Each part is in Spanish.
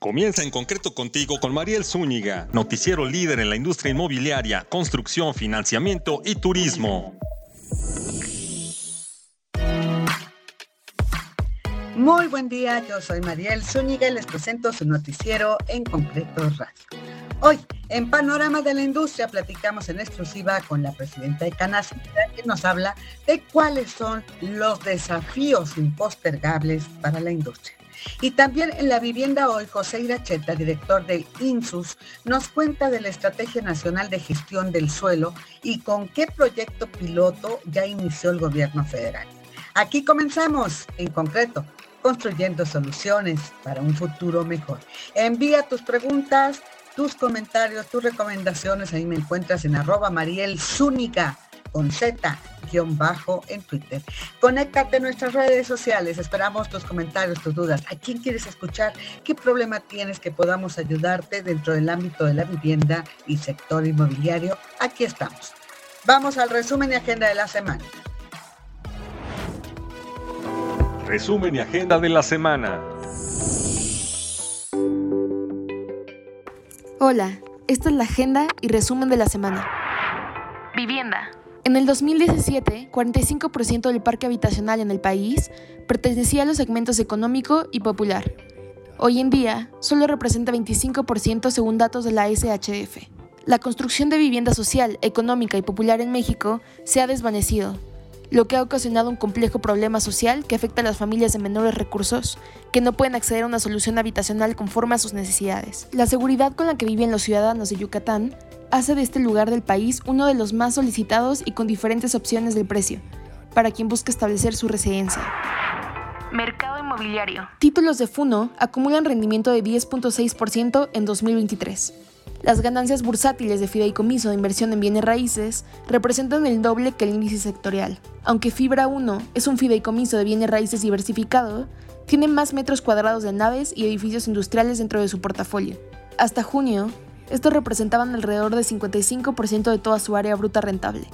Comienza en concreto contigo con Mariel Zúñiga, noticiero líder en la industria inmobiliaria, construcción, financiamiento y turismo. Muy buen día, yo soy Mariel Zúñiga y les presento su noticiero en concreto radio. Hoy, en Panorama de la Industria, platicamos en exclusiva con la presidenta de Canastra, que nos habla de cuáles son los desafíos impostergables para la industria. Y también en la vivienda hoy, José Iracheta, director del INSUS, nos cuenta de la Estrategia Nacional de Gestión del Suelo y con qué proyecto piloto ya inició el gobierno federal. Aquí comenzamos, en concreto, construyendo soluciones para un futuro mejor. Envía tus preguntas, tus comentarios, tus recomendaciones. Ahí me encuentras en arroba Mariel Zúñiga con Z bajo en Twitter. Conéctate a nuestras redes sociales. Esperamos tus comentarios, tus dudas. ¿A quién quieres escuchar? ¿Qué problema tienes que podamos ayudarte dentro del ámbito de la vivienda y sector inmobiliario? Aquí estamos. Vamos al resumen y agenda de la semana. Resumen y agenda de la semana. Hola, esta es la agenda y resumen de la semana. Vivienda. En el 2017, 45% del parque habitacional en el país pertenecía a los segmentos económico y popular. Hoy en día, solo representa 25% según datos de la SHF. La construcción de vivienda social, económica y popular en México se ha desvanecido, lo que ha ocasionado un complejo problema social que afecta a las familias de menores recursos, que no pueden acceder a una solución habitacional conforme a sus necesidades. La seguridad con la que viven los ciudadanos de Yucatán hace de este lugar del país uno de los más solicitados y con diferentes opciones del precio, para quien busca establecer su residencia. Mercado inmobiliario. Títulos de Funo acumulan rendimiento de 10.6% en 2023. Las ganancias bursátiles de fideicomiso de inversión en bienes raíces representan el doble que el índice sectorial. Aunque Fibra 1 es un fideicomiso de bienes raíces diversificado, tiene más metros cuadrados de naves y edificios industriales dentro de su portafolio. Hasta junio, estos representaban alrededor del 55% de toda su área bruta rentable,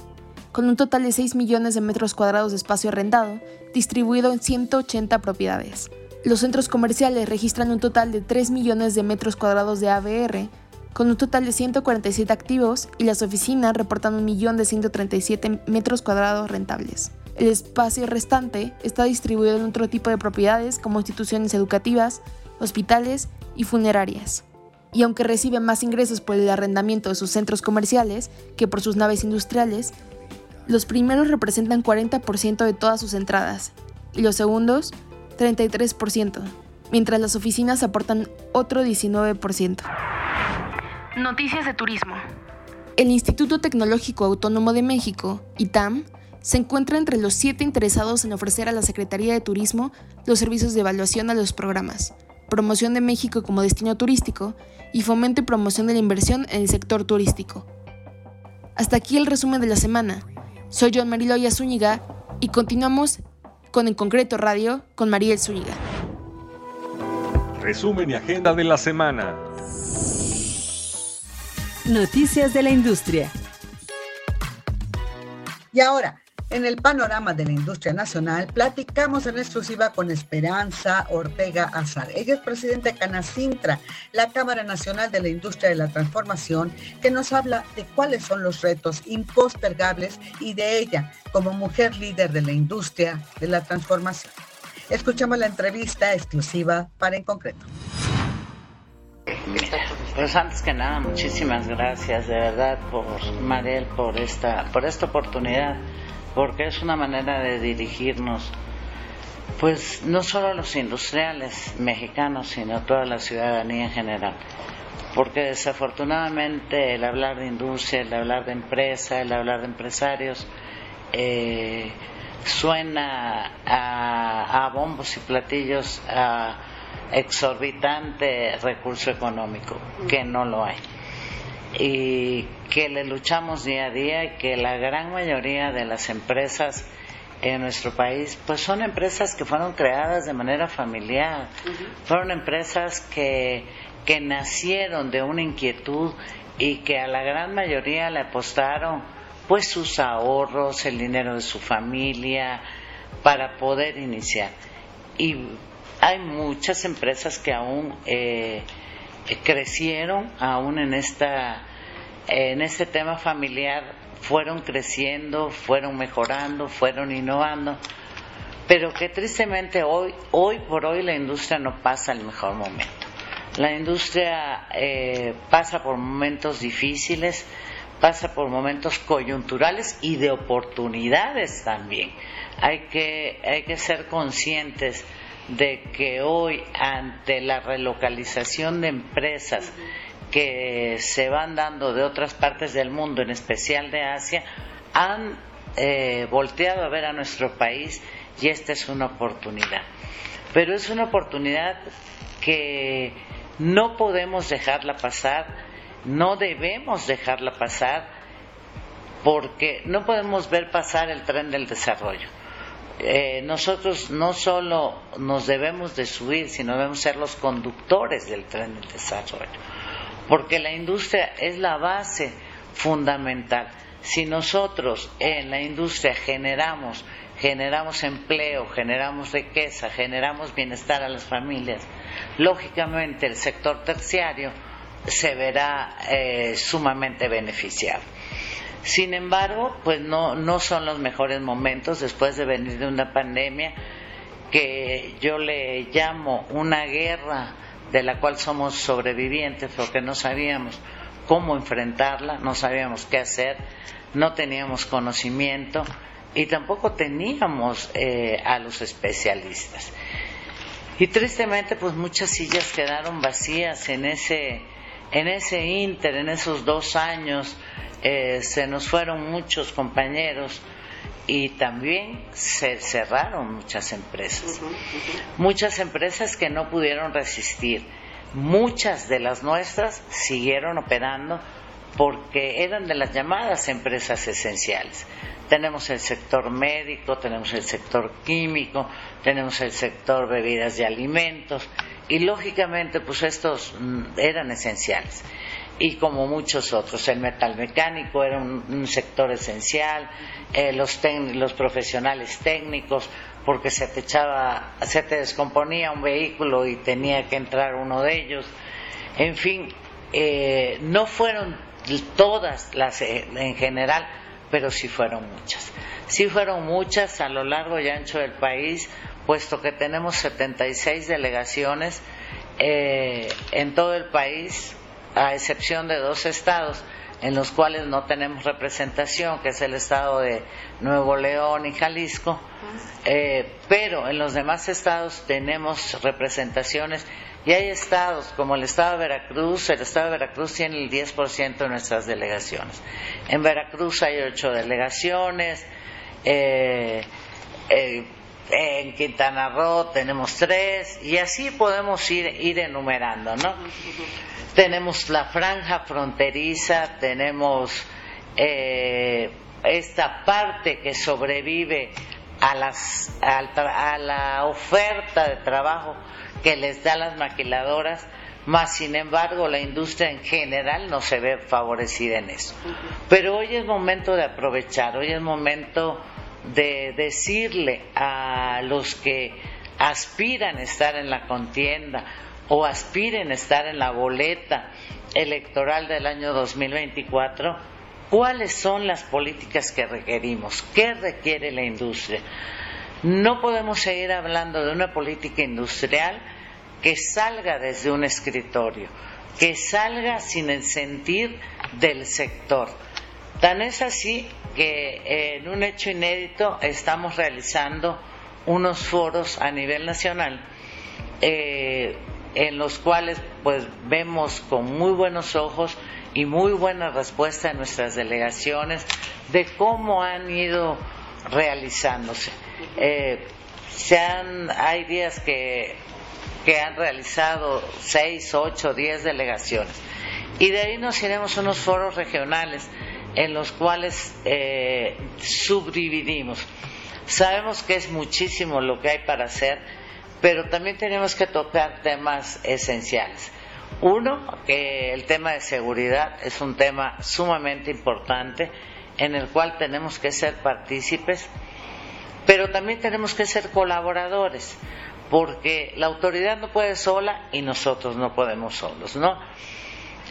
con un total de 6 millones de metros cuadrados de espacio arrendado, distribuido en 180 propiedades. Los centros comerciales registran un total de 3 millones de metros cuadrados de ABR, con un total de 147 activos, y las oficinas reportan un millón de 137 metros cuadrados rentables. El espacio restante está distribuido en otro tipo de propiedades como instituciones educativas, hospitales y funerarias y aunque recibe más ingresos por el arrendamiento de sus centros comerciales que por sus naves industriales, los primeros representan 40% de todas sus entradas y los segundos 33%, mientras las oficinas aportan otro 19%. Noticias de turismo. El Instituto Tecnológico Autónomo de México, ITAM, se encuentra entre los siete interesados en ofrecer a la Secretaría de Turismo los servicios de evaluación a los programas, promoción de México como destino turístico y fomento y promoción de la inversión en el sector turístico. Hasta aquí el resumen de la semana. Soy John Mariloya Zúñiga y continuamos con En Concreto Radio con Mariel Zúñiga. Resumen y agenda de la semana. Noticias de la industria. Y ahora, en el panorama de la industria nacional, platicamos en exclusiva con Esperanza Ortega Azar. Ella es presidenta de Canacintra, la Cámara Nacional de la Industria de la Transformación, que nos habla de cuáles son los retos impostergables y de ella como mujer líder de la industria de la transformación. Escuchamos la entrevista exclusiva para En Concreto. Pues antes que nada, muchísimas gracias de verdad por Mariel por esta, por esta oportunidad porque es una manera de dirigirnos, pues no solo a los industriales mexicanos, sino a toda la ciudadanía en general. Porque desafortunadamente el hablar de industria, el hablar de empresa, el hablar de empresarios, eh, suena a, a bombos y platillos a exorbitante recurso económico, que no lo hay. Y que le luchamos día a día y que la gran mayoría de las empresas en nuestro país pues son empresas que fueron creadas de manera familiar, fueron empresas que, que nacieron de una inquietud y que a la gran mayoría le apostaron pues sus ahorros, el dinero de su familia para poder iniciar. Y hay muchas empresas que aún eh, crecieron, aún en este tema familiar fueron creciendo, fueron mejorando, fueron innovando, pero que tristemente hoy, hoy por hoy la industria no pasa el mejor momento. La industria eh, pasa por momentos difíciles, pasa por momentos coyunturales y de oportunidades también. Hay que, hay que ser conscientes de que hoy ante la relocalización de empresas que se van dando de otras partes del mundo, en especial de Asia, han eh, volteado a ver a nuestro país y esta es una oportunidad. Pero es una oportunidad que no podemos dejarla pasar, no debemos dejarla pasar, porque no podemos ver pasar el tren del desarrollo. Eh, nosotros no solo nos debemos de subir, sino debemos ser los conductores del tren del desarrollo, porque la industria es la base fundamental. Si nosotros en la industria generamos, generamos empleo, generamos riqueza, generamos bienestar a las familias, lógicamente el sector terciario se verá eh, sumamente beneficiado. Sin embargo, pues no, no son los mejores momentos después de venir de una pandemia que yo le llamo una guerra de la cual somos sobrevivientes porque no sabíamos cómo enfrentarla, no sabíamos qué hacer, no teníamos conocimiento y tampoco teníamos eh, a los especialistas. Y tristemente, pues muchas sillas quedaron vacías en ese, en ese inter, en esos dos años eh, se nos fueron muchos compañeros y también se cerraron muchas empresas. Muchas empresas que no pudieron resistir. Muchas de las nuestras siguieron operando porque eran de las llamadas empresas esenciales. Tenemos el sector médico, tenemos el sector químico, tenemos el sector bebidas y alimentos y lógicamente pues estos mm, eran esenciales y como muchos otros. El metal mecánico era un, sector esencial, eh, los, los profesionales técnicos, porque se te echaba, se te descomponía un vehículo y tenía que entrar uno de ellos. En fin, eh, no fueron todas las eh, en general, pero sí fueron muchas. Sí fueron muchas a lo largo y ancho del país, puesto que tenemos 76 delegaciones en todo el país, a excepción de dos estados en los cuales no tenemos representación, que es el estado de Nuevo León y Jalisco, eh, pero en los demás estados tenemos representaciones y hay estados como el estado de Veracruz, el estado de Veracruz tiene el 10% de nuestras delegaciones. En Veracruz hay ocho delegaciones, eh, eh, en Quintana Roo tenemos tres y así podemos ir, ir enumerando, ¿no? tenemos la franja fronteriza, tenemos eh, esta parte que sobrevive a, las, a, la oferta de trabajo que les da las maquiladoras, más sin embargo la industria en general no se ve favorecida en eso. Pero hoy es momento de aprovechar, hoy es momento de decirle a los que aspiran a estar en la contienda, o aspiren a estar en la boleta electoral del año 2024, ¿cuáles son las políticas que requerimos? ¿Qué requiere la industria? No podemos seguir hablando de una política industrial que salga desde un escritorio, que salga sin el sentir del sector. Tan es así que en un hecho inédito estamos realizando unos foros a nivel nacional eh, en los cuales pues vemos con muy buenos ojos y muy buena respuesta en nuestras delegaciones de cómo han ido realizándose. Eh, se han, hay días que, que han realizado seis, ocho, diez delegaciones y de ahí nos iremos a unos foros regionales en los cuales eh, subdividimos. Sabemos que es muchísimo lo que hay para hacer pero también tenemos que tocar temas esenciales. Uno, que el tema de seguridad es un tema sumamente importante en el cual tenemos que ser partícipes, pero también tenemos que ser colaboradores, porque la autoridad no puede sola y nosotros no podemos solos, ¿no?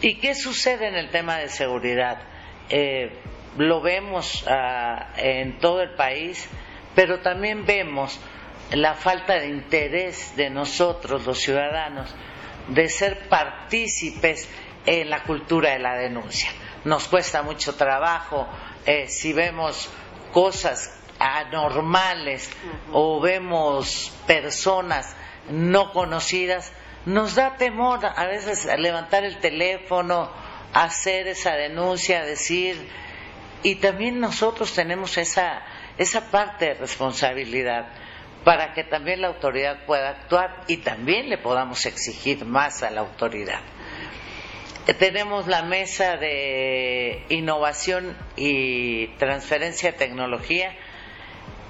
¿Y qué sucede en el tema de seguridad? Eh, lo vemos ah, en todo el país, pero también vemos la falta de interés de nosotros, los ciudadanos, de ser partícipes en la cultura de la denuncia. Nos cuesta mucho trabajo eh, si vemos cosas anormales o vemos personas no conocidas, nos da temor a veces levantar el teléfono, hacer esa denuncia, decir, y también nosotros tenemos esa, esa parte de responsabilidad para que también la autoridad pueda actuar y también le podamos exigir más a la autoridad. Tenemos la mesa de innovación y transferencia de tecnología,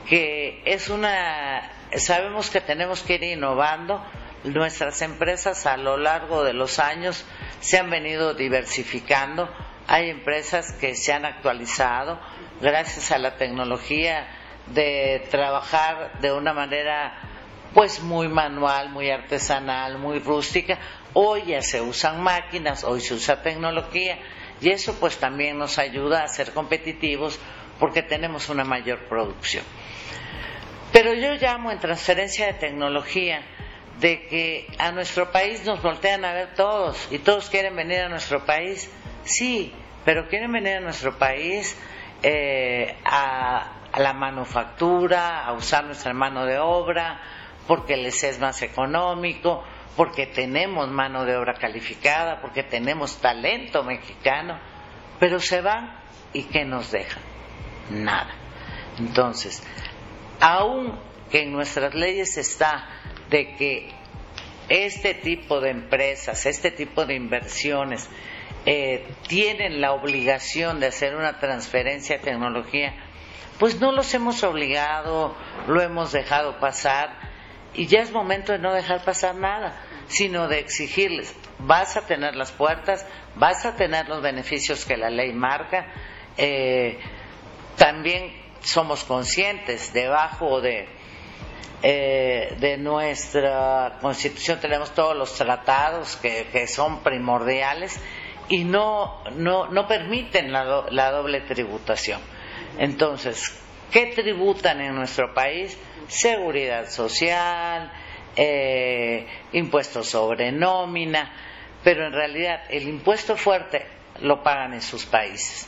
que es una, sabemos que tenemos que ir innovando, nuestras empresas a lo largo de los años se han venido diversificando, hay empresas que se han actualizado gracias a la tecnología de trabajar de una manera pues muy manual, muy artesanal, muy rústica. Hoy ya se usan máquinas, hoy se usa tecnología y eso pues también nos ayuda a ser competitivos porque tenemos una mayor producción. Pero yo llamo en transferencia de tecnología de que a nuestro país nos voltean a ver todos y todos quieren venir a nuestro país, sí, pero quieren venir a nuestro país eh, a, la manufactura, a usar nuestra mano de obra, porque les es más económico, porque tenemos mano de obra calificada, porque tenemos talento mexicano, pero se van y ¿qué nos dejan? Nada. Entonces, aun que en nuestras leyes está de que este tipo de empresas, este tipo de inversiones eh, tienen la obligación de hacer una transferencia de tecnología, pues no los hemos obligado, lo hemos dejado pasar y ya es momento de no dejar pasar nada, sino de exigirles, vas a tener las puertas, vas a tener los beneficios que la ley marca, eh, también somos conscientes debajo de eh, de nuestra constitución tenemos todos los tratados que, son primordiales y no, no, no permiten la, la, doble tributación. Entonces, ¿qué tributan en nuestro país? Seguridad social, eh, impuestos sobre nómina, pero en realidad el impuesto fuerte lo pagan en sus países.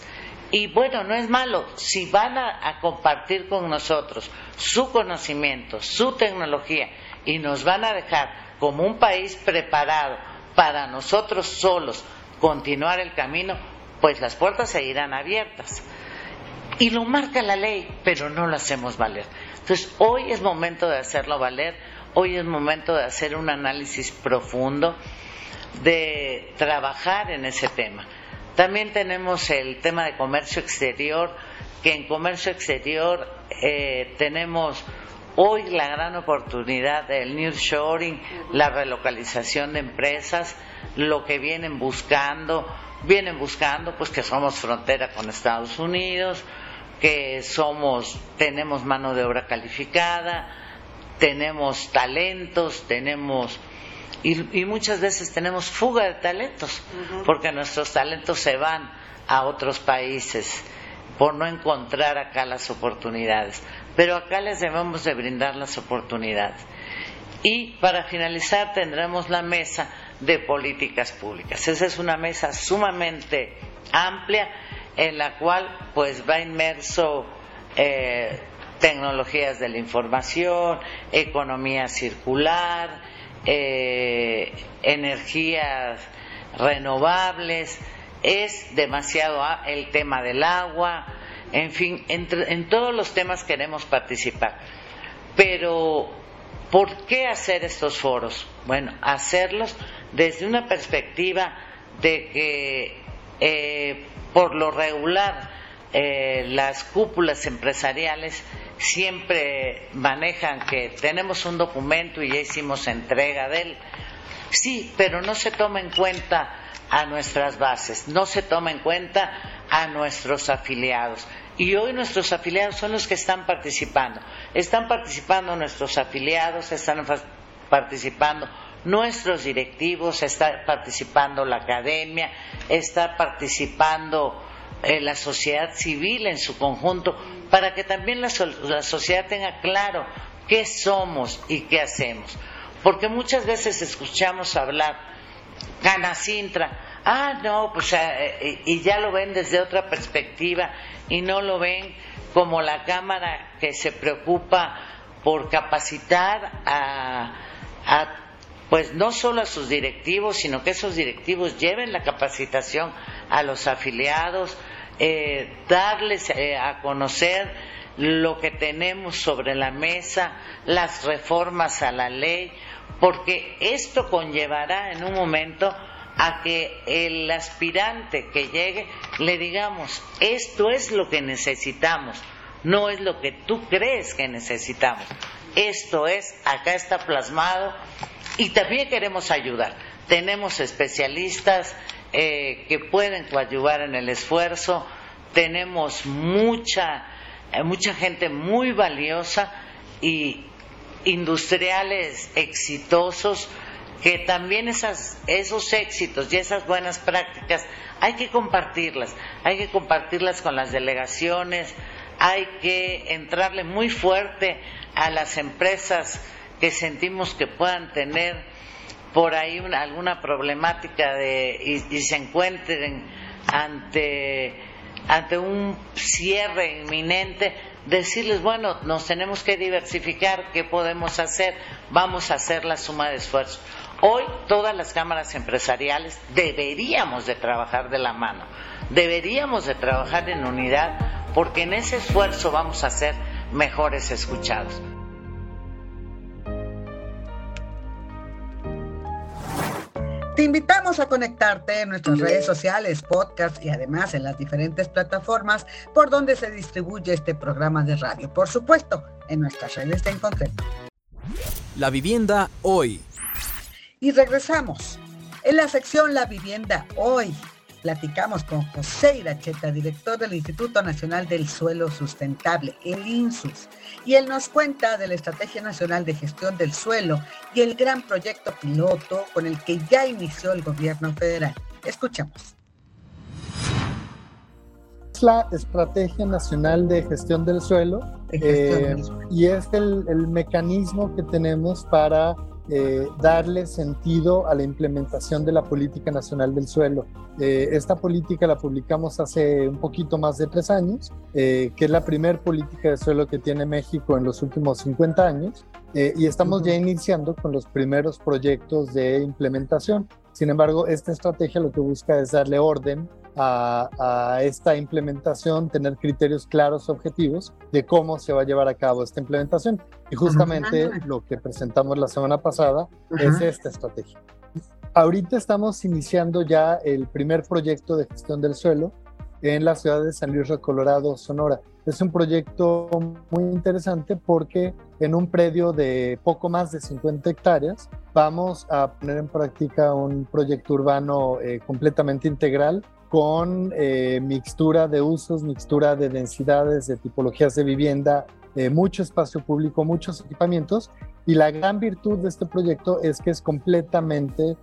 Y bueno, no es malo, si van a, compartir con nosotros su conocimiento, su tecnología, y nos van a dejar como un país preparado para nosotros solos continuar el camino, pues las puertas seguirán abiertas. Y lo marca la ley, pero no lo hacemos valer. Entonces, hoy es momento de hacerlo valer, hoy es momento de hacer un análisis profundo, de trabajar en ese tema. También tenemos el tema de comercio exterior, que en comercio exterior eh, tenemos hoy la gran oportunidad del nearshoring, la relocalización de empresas, lo que vienen buscando, vienen buscando pues que somos frontera con Estados Unidos, que somos tenemos mano de obra calificada, tenemos talentos, tenemos y, muchas veces tenemos fuga de talentos, porque nuestros talentos se van a otros países por no encontrar acá las oportunidades. Pero acá les debemos de brindar las oportunidades. Y para finalizar tendremos la mesa de políticas públicas. Esa es una mesa sumamente amplia en la cual pues va inmerso eh, tecnologías de la información, economía circular, eh, energías renovables, es demasiado el tema del agua, en fin, en todos los temas queremos participar. Pero, ¿por qué hacer estos foros? Bueno, hacerlos desde una perspectiva de que, eh, por lo regular, eh, las cúpulas empresariales siempre manejan que tenemos un documento y ya hicimos entrega de él. Sí, pero no se toma en cuenta a nuestras bases, no se toma en cuenta a nuestros afiliados. Y hoy nuestros afiliados son los que están participando. Están participando nuestros afiliados, están participando nuestros directivos, está participando la academia, está participando eh, la sociedad civil en su conjunto, para que también la, la sociedad tenga claro qué somos y qué hacemos. Porque muchas veces escuchamos hablar, Canacintra, ah, no, pues, eh, y ya lo ven desde otra perspectiva y no lo ven como la Cámara que se preocupa por capacitar a, pues no solo a sus directivos, sino que esos directivos lleven la capacitación a los afiliados, eh, darles eh, a conocer lo que tenemos sobre la mesa, las reformas a la ley, porque esto conllevará en un momento a que el aspirante que llegue le digamos, esto es lo que necesitamos, no es lo que tú crees que necesitamos. Esto es, acá está plasmado y también queremos ayudar. Tenemos especialistas eh, que pueden coadyuvar en el esfuerzo, tenemos mucha, eh, mucha gente muy valiosa y industriales exitosos que también esas, esos éxitos y esas buenas prácticas hay que compartirlas, hay que compartirlas con las delegaciones, hay que entrarle muy fuerte a las empresas que sentimos que puedan tener por ahí alguna problemática de, y, se encuentren ante, ante un cierre inminente, decirles, bueno, nos tenemos que diversificar, ¿qué podemos hacer? Vamos a hacer la suma de esfuerzos. Hoy todas las cámaras empresariales deberíamos de trabajar de la mano, deberíamos de trabajar en unidad porque en ese esfuerzo vamos a ser mejores escuchados. Te invitamos a conectarte en nuestras redes sociales, podcast y además en las diferentes plataformas por donde se distribuye este programa de radio. Por supuesto, en nuestras redes en concreto. La vivienda hoy. Y regresamos. En la sección La vivienda hoy Platicamos con José Iracheta, director del Instituto Nacional del Suelo Sustentable, el INSUS, y él nos cuenta de la Estrategia Nacional de Gestión del Suelo y el gran proyecto piloto con el que ya inició el gobierno federal. Escuchamos. La Estrategia Nacional de Gestión del Suelo, eh, y es el, el, mecanismo que tenemos para eh, darle sentido a la implementación de la Política Nacional del Suelo. Eh, esta política la publicamos hace un poquito más de tres años, eh, que es la primer política de suelo que tiene México en los últimos 50 años, y estamos ya iniciando con los primeros proyectos de implementación. Sin embargo, esta estrategia lo que busca es darle orden a, esta implementación, tener criterios claros, objetivos de cómo se va a llevar a cabo esta implementación. Y justamente lo que presentamos la semana pasada es esta estrategia. Ahorita estamos iniciando ya el primer proyecto de gestión del suelo en la ciudad de San Luis Río Colorado, Sonora. Es un proyecto muy interesante porque en un predio de poco más de 50 hectáreas vamos a poner en práctica un proyecto urbano eh, completamente integral con eh, mixtura de usos, mixtura de densidades, de tipologías de vivienda, eh, mucho espacio público, muchos equipamientos. Y la gran virtud de este proyecto es que es completamente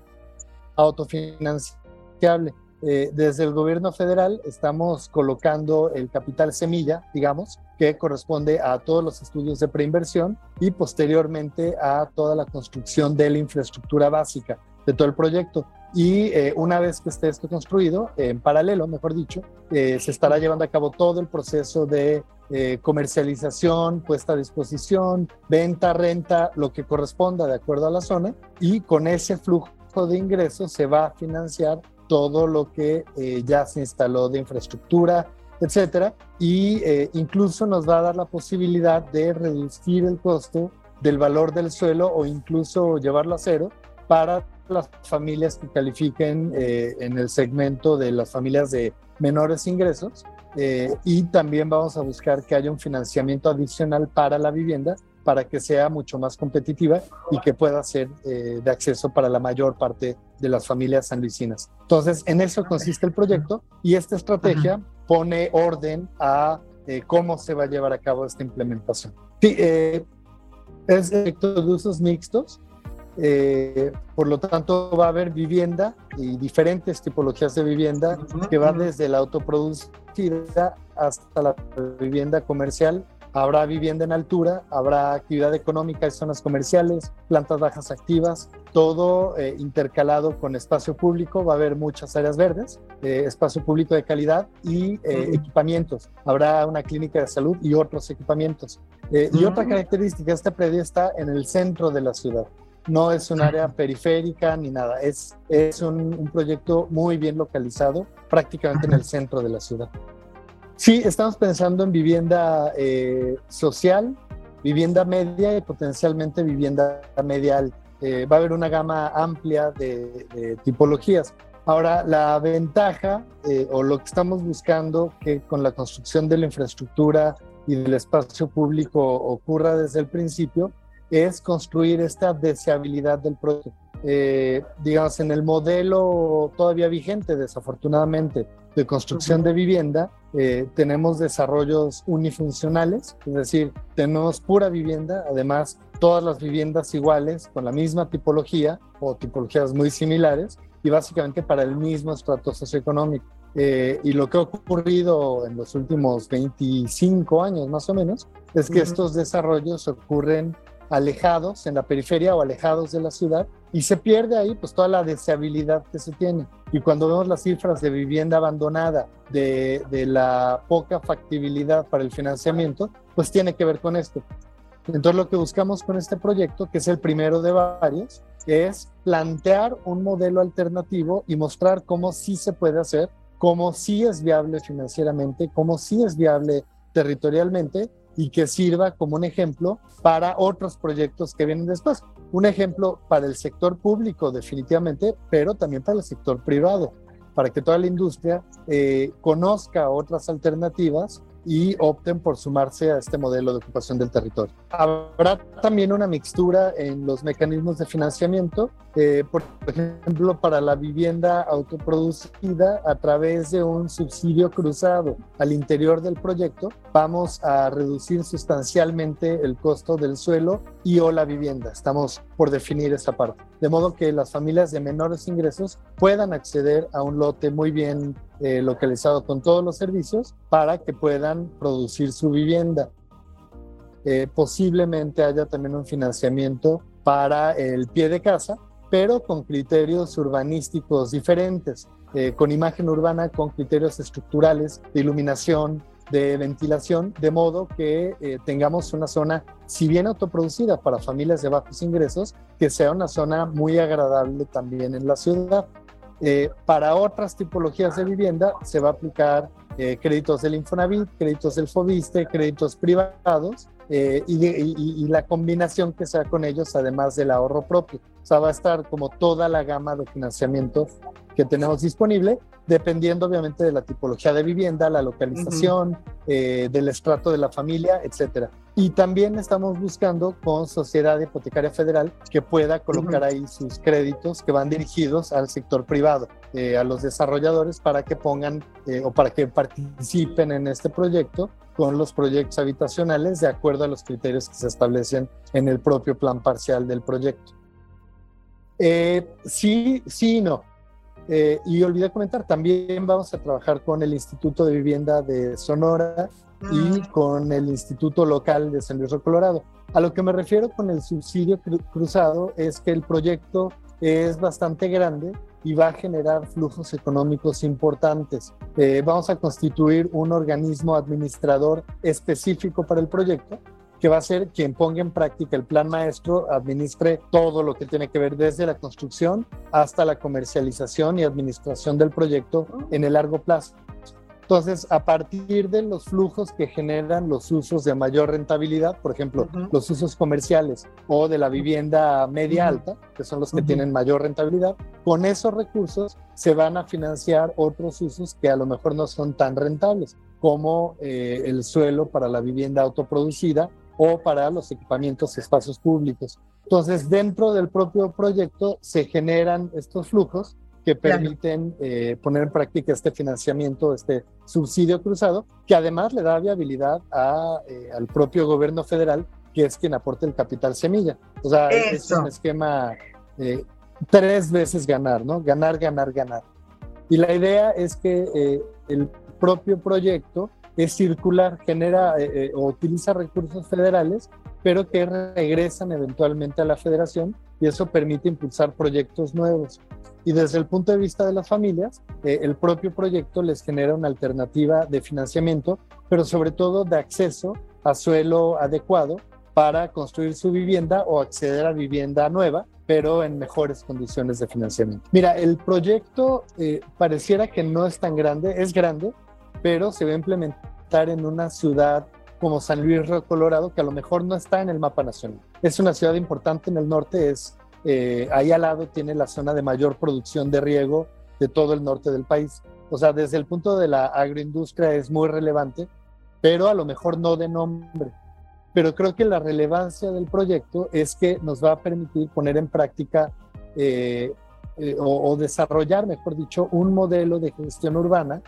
autofinanciable. Eh, desde el gobierno federal estamos colocando el capital semilla, digamos, que corresponde a todos los estudios de preinversión y posteriormente a toda la construcción de la infraestructura básica de todo el proyecto. Y eh, una vez que esté esto construido, en paralelo, mejor dicho, eh, se estará llevando a cabo todo el proceso de eh, comercialización, puesta a disposición, venta, renta, lo que corresponda de acuerdo a la zona. Y con ese flujo de ingresos se va a financiar todo lo que ya se instaló de infraestructura, etcétera. Y incluso nos va a dar la posibilidad de reducir el costo del valor del suelo o incluso llevarlo a cero para las familias que califiquen eh, en el segmento de las familias de menores ingresos eh, y también vamos a buscar que haya un financiamiento adicional para la vivienda para que sea mucho más competitiva y que pueda ser eh, de acceso para la mayor parte de las familias sanluisinas. Entonces, en eso consiste el proyecto y esta estrategia pone orden a cómo se va a llevar a cabo esta implementación. Sí, es proyecto de usos mixtos Eh, por lo tanto, va a haber vivienda y diferentes tipologías de vivienda que van desde la autoproducida hasta la vivienda comercial Habrá vivienda en altura, habrá actividad económica en zonas comerciales, plantas bajas activas, todo eh, intercalado con espacio público. Va a haber muchas áreas verdes, eh, espacio público de calidad y eh, equipamientos. Habrá una clínica de salud y otros equipamientos. Y otra característica, este predio está en el centro de la ciudad. No es un área periférica ni nada, es, es un, un proyecto muy bien localizado, prácticamente en el centro de la ciudad. Sí, estamos pensando en vivienda eh, social, vivienda media y potencialmente vivienda media eh, va a haber una gama amplia de, tipologías. Ahora, la ventaja eh, o lo que estamos buscando que con la construcción de la infraestructura y del espacio público ocurra desde el principio es construir esta deseabilidad del proyecto. digamos, en el modelo todavía vigente, desafortunadamente, de construcción de vivienda, eh, tenemos desarrollos unifuncionales, es decir, tenemos pura vivienda, además todas las viviendas iguales, con la misma tipología o tipologías muy similares, y básicamente para el mismo estrato socioeconómico. Eh, y lo que ha ocurrido en los últimos 25 años más o menos es que estos desarrollos ocurren alejados en la periferia o alejados de la ciudad y se pierde ahí pues toda la deseabilidad que se tiene. Y cuando vemos las cifras de vivienda abandonada, de, de la poca factibilidad para el financiamiento, pues tiene que ver con esto. Entonces lo que buscamos con este proyecto, que es el primero de varios, es plantear un modelo alternativo y mostrar cómo sí se puede hacer, cómo sí es viable financieramente, cómo sí es viable territorialmente y que sirva como un ejemplo para otros proyectos que vienen después. Un ejemplo para el sector público definitivamente, pero también para el sector privado, para que toda la industria eh, conozca otras alternativas y opten por sumarse a este modelo de ocupación del territorio. Habrá también una mixtura en los mecanismos de financiamiento, eh, por ejemplo, para la vivienda autoproducida a través de un subsidio cruzado al interior del proyecto, vamos a reducir sustancialmente el costo del suelo y o la vivienda. Estamos por definir esa parte. De modo que las familias de menores ingresos puedan acceder a un lote muy bien eh, localizado con todos los servicios para que puedan producir su vivienda. Eh, posiblemente haya también un financiamiento para el pie de casa, pero con criterios urbanísticos diferentes, eh, con imagen urbana, con criterios estructurales de iluminación, de ventilación, de modo que tengamos una zona, si bien autoproducida para familias de bajos ingresos, que sea una zona muy agradable también en la ciudad. Eh, para otras tipologías de vivienda se va a aplicar eh, créditos del Infonavit, créditos del Fobiste, créditos privados eh, y, la combinación que sea con ellos, además del ahorro propio. O sea, va a estar como toda la gama de financiamiento que tenemos disponible, dependiendo obviamente de la tipología de vivienda, la localización, del estrato de la familia, etcétera. Y también estamos buscando con Sociedad Hipotecaria Federal que pueda colocar ahí sus créditos que van dirigidos al sector privado, eh, a los desarrolladores para que pongan eh, o para que participen en este proyecto con los proyectos habitacionales de acuerdo a los criterios que se establecen en el propio plan parcial del proyecto. Eh, sí, sí y no. Y olvidé comentar, también vamos a trabajar con el Instituto de Vivienda de Sonora y con el Instituto Local de San Luis Río Colorado. A lo que me refiero con el subsidio cruzado es que el proyecto es bastante grande y va a generar flujos económicos importantes. Eh, vamos a constituir un organismo administrador específico para el proyecto que va a ser quien ponga en práctica el plan maestro, administre todo lo que tiene que ver desde la construcción hasta la comercialización y administración del proyecto en el largo plazo. Entonces, a partir de los flujos que generan los usos de mayor rentabilidad, por ejemplo, los usos comerciales o de la vivienda media alta, que son los que tienen mayor rentabilidad, con esos recursos se van a financiar otros usos que a lo mejor no son tan rentables, como eh, el suelo para la vivienda autoproducida o para los equipamientos y espacios públicos. Entonces, dentro del propio proyecto se generan estos flujos que permiten eh, poner en práctica este financiamiento, este subsidio cruzado, que además le da viabilidad a, eh, al propio gobierno federal que es quien aporte el capital semilla. O sea, es un esquema eh, tres veces ganar, ¿no? Ganar, ganar, ganar. Y la idea es que el propio proyecto es circular, genera eh, o utiliza recursos federales, pero que regresan eventualmente a la federación y eso permite impulsar proyectos nuevos. Y desde el punto de vista de las familias, el propio proyecto les genera una alternativa de financiamiento, pero sobre todo de acceso a suelo adecuado para construir su vivienda o acceder a vivienda nueva, pero en mejores condiciones de financiamiento. Mira, el proyecto eh, pareciera que no es tan grande, es grande, pero se va a implementar en una ciudad como San Luis Colorado, que a lo mejor no está en el mapa nacional. Es una ciudad importante en el norte, es eh, ahí al lado tiene la zona de mayor producción de riego de todo el norte del país. O sea, desde el punto de la agroindustria es muy relevante, pero a lo mejor no de nombre pero creo que la relevancia del proyecto es que nos va a permitir poner en práctica eh, eh, o, desarrollar, mejor dicho, un modelo de gestión urbana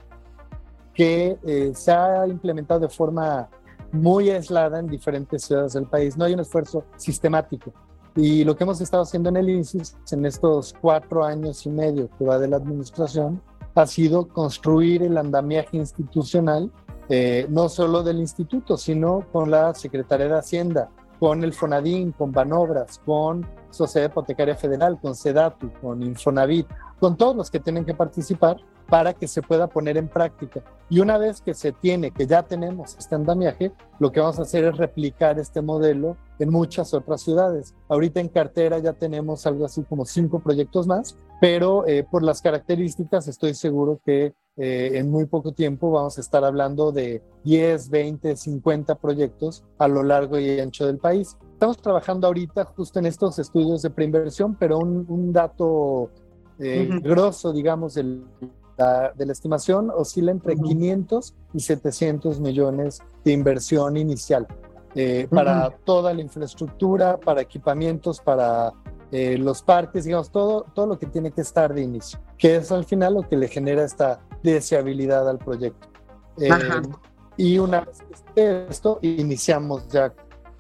que eh, se ha implementado de forma muy aislada en diferentes ciudades del país. No hay un esfuerzo sistemático. Y lo que hemos estado haciendo en el INSIS en estos cuatro años y medio que va de la administración ha sido construir el andamiaje institucional eh, no solo del instituto, sino con la Secretaría de Hacienda, con el FONADIN, con Banobras, con Sociedad Hipotecaria Federal, con SEDATU, con Infonavit, con todos los que tienen que participar para que se pueda poner en práctica. Y una vez que se tiene, que ya tenemos este andamiaje, lo que vamos a hacer es replicar este modelo en muchas otras ciudades. Ahorita en cartera ya tenemos algo así como cinco proyectos más, pero eh, por las características estoy seguro que eh, en muy poco tiempo vamos a estar hablando de 10, 20, 50 proyectos a lo largo y ancho del país. Estamos trabajando ahorita justo en estos estudios de preinversión, pero un, dato eh, grosso, digamos, de la estimación oscila entre 500 y 700 millones de inversión inicial eh, para toda la infraestructura, para equipamientos, para eh, los parques, digamos, todo, todo lo que tiene que estar de inicio, que es al final lo que le genera esta deseabilidad al proyecto. Eh, y una vez que esté esto, iniciamos ya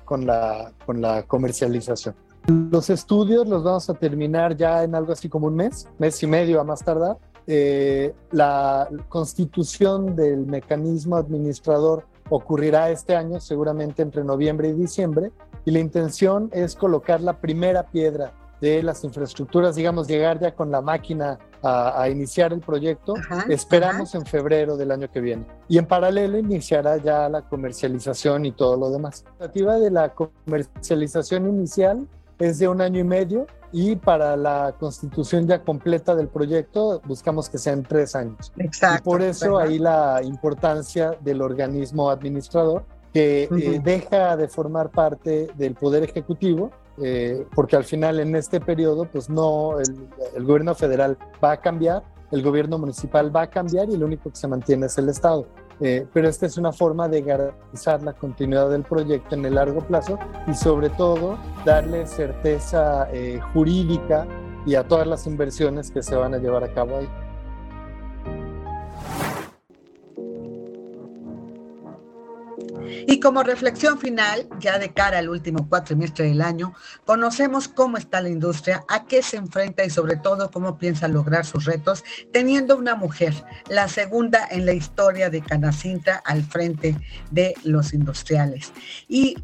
con la, con la comercialización. Los estudios los vamos a terminar ya en algo así como un mes, mes y medio a más tardar. Eh, la constitución del mecanismo administrador ocurrirá este año, seguramente entre noviembre y diciembre, y la intención es colocar la primera piedra de las infraestructuras, digamos, llegar ya con la máquina a, iniciar el proyecto. Esperamos en febrero del año que viene. Y en paralelo iniciará ya la comercialización y todo lo demás. La expectativa de la comercialización inicial es de un año y medio y para la constitución ya completa del proyecto buscamos que sean tres años. Exacto. Y por eso ahí la importancia del organismo administrador que eh, deja de formar parte del Poder Ejecutivo, eh, porque al final en este periodo, pues no, el, gobierno federal va a cambiar, el gobierno municipal va a cambiar y lo único que se mantiene es el Estado. Eh, pero esta es una forma de garantizar la continuidad del proyecto en el largo plazo y sobre todo darle certeza jurídica y a todas las inversiones que se van a llevar a cabo ahí. Y como reflexión final, ya de cara al último cuatrimestre del año, conocemos cómo está la industria, a qué se enfrenta y sobre todo cómo piensa lograr sus retos, teniendo una mujer, la segunda en la historia de Canacintra al frente de los industriales. Y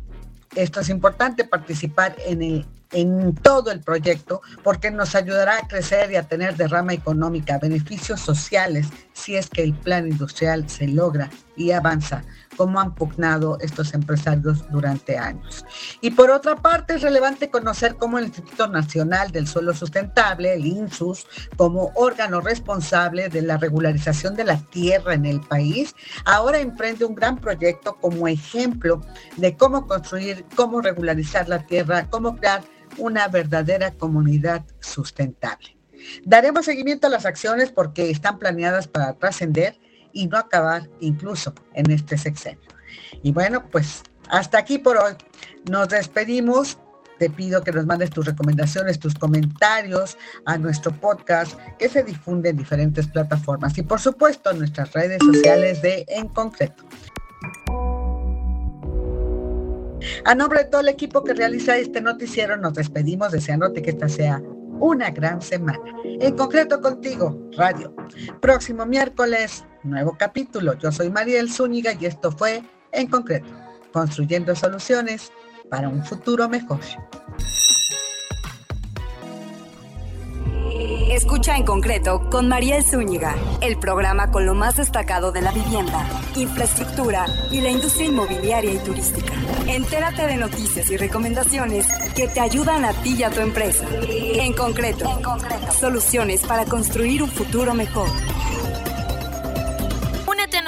esto es importante, participar en el en todo el proyecto porque nos ayudará a crecer y a tener derrama económica, beneficios sociales, si es que el plan industrial se logra y avanza como han pugnado estos empresarios durante años. Y por otra parte, es relevante conocer cómo el Instituto Nacional del Suelo Sustentable, el INSUS, como órgano responsable de la regularización de la tierra en el país, ahora emprende un gran proyecto como ejemplo de cómo construir, cómo regularizar la tierra, cómo crear una verdadera comunidad sustentable. Daremos seguimiento a las acciones porque están planeadas para trascender y no acabar incluso en este sexenio. Y bueno, pues hasta aquí por hoy. Nos despedimos. Te pido que nos mandes tus recomendaciones, tus comentarios a nuestro podcast que se difunde en diferentes plataformas y por supuesto en nuestras redes sociales de En Concreto. A nombre de todo el equipo que realiza este noticiero, nos despedimos deseándote que esta sea una gran semana. En concreto contigo, Radio. Próximo miércoles, nuevo capítulo. Yo soy Mariel Zúñiga y esto fue En concreto, construyendo soluciones para un futuro mejor. Escucha en concreto con Mariel Zúñiga, el programa con lo más destacado de la vivienda, infraestructura y la industria inmobiliaria y turística. Entérate de noticias y recomendaciones que te ayudan a ti y a tu empresa. En concreto, en concreto. soluciones para construir un futuro mejor.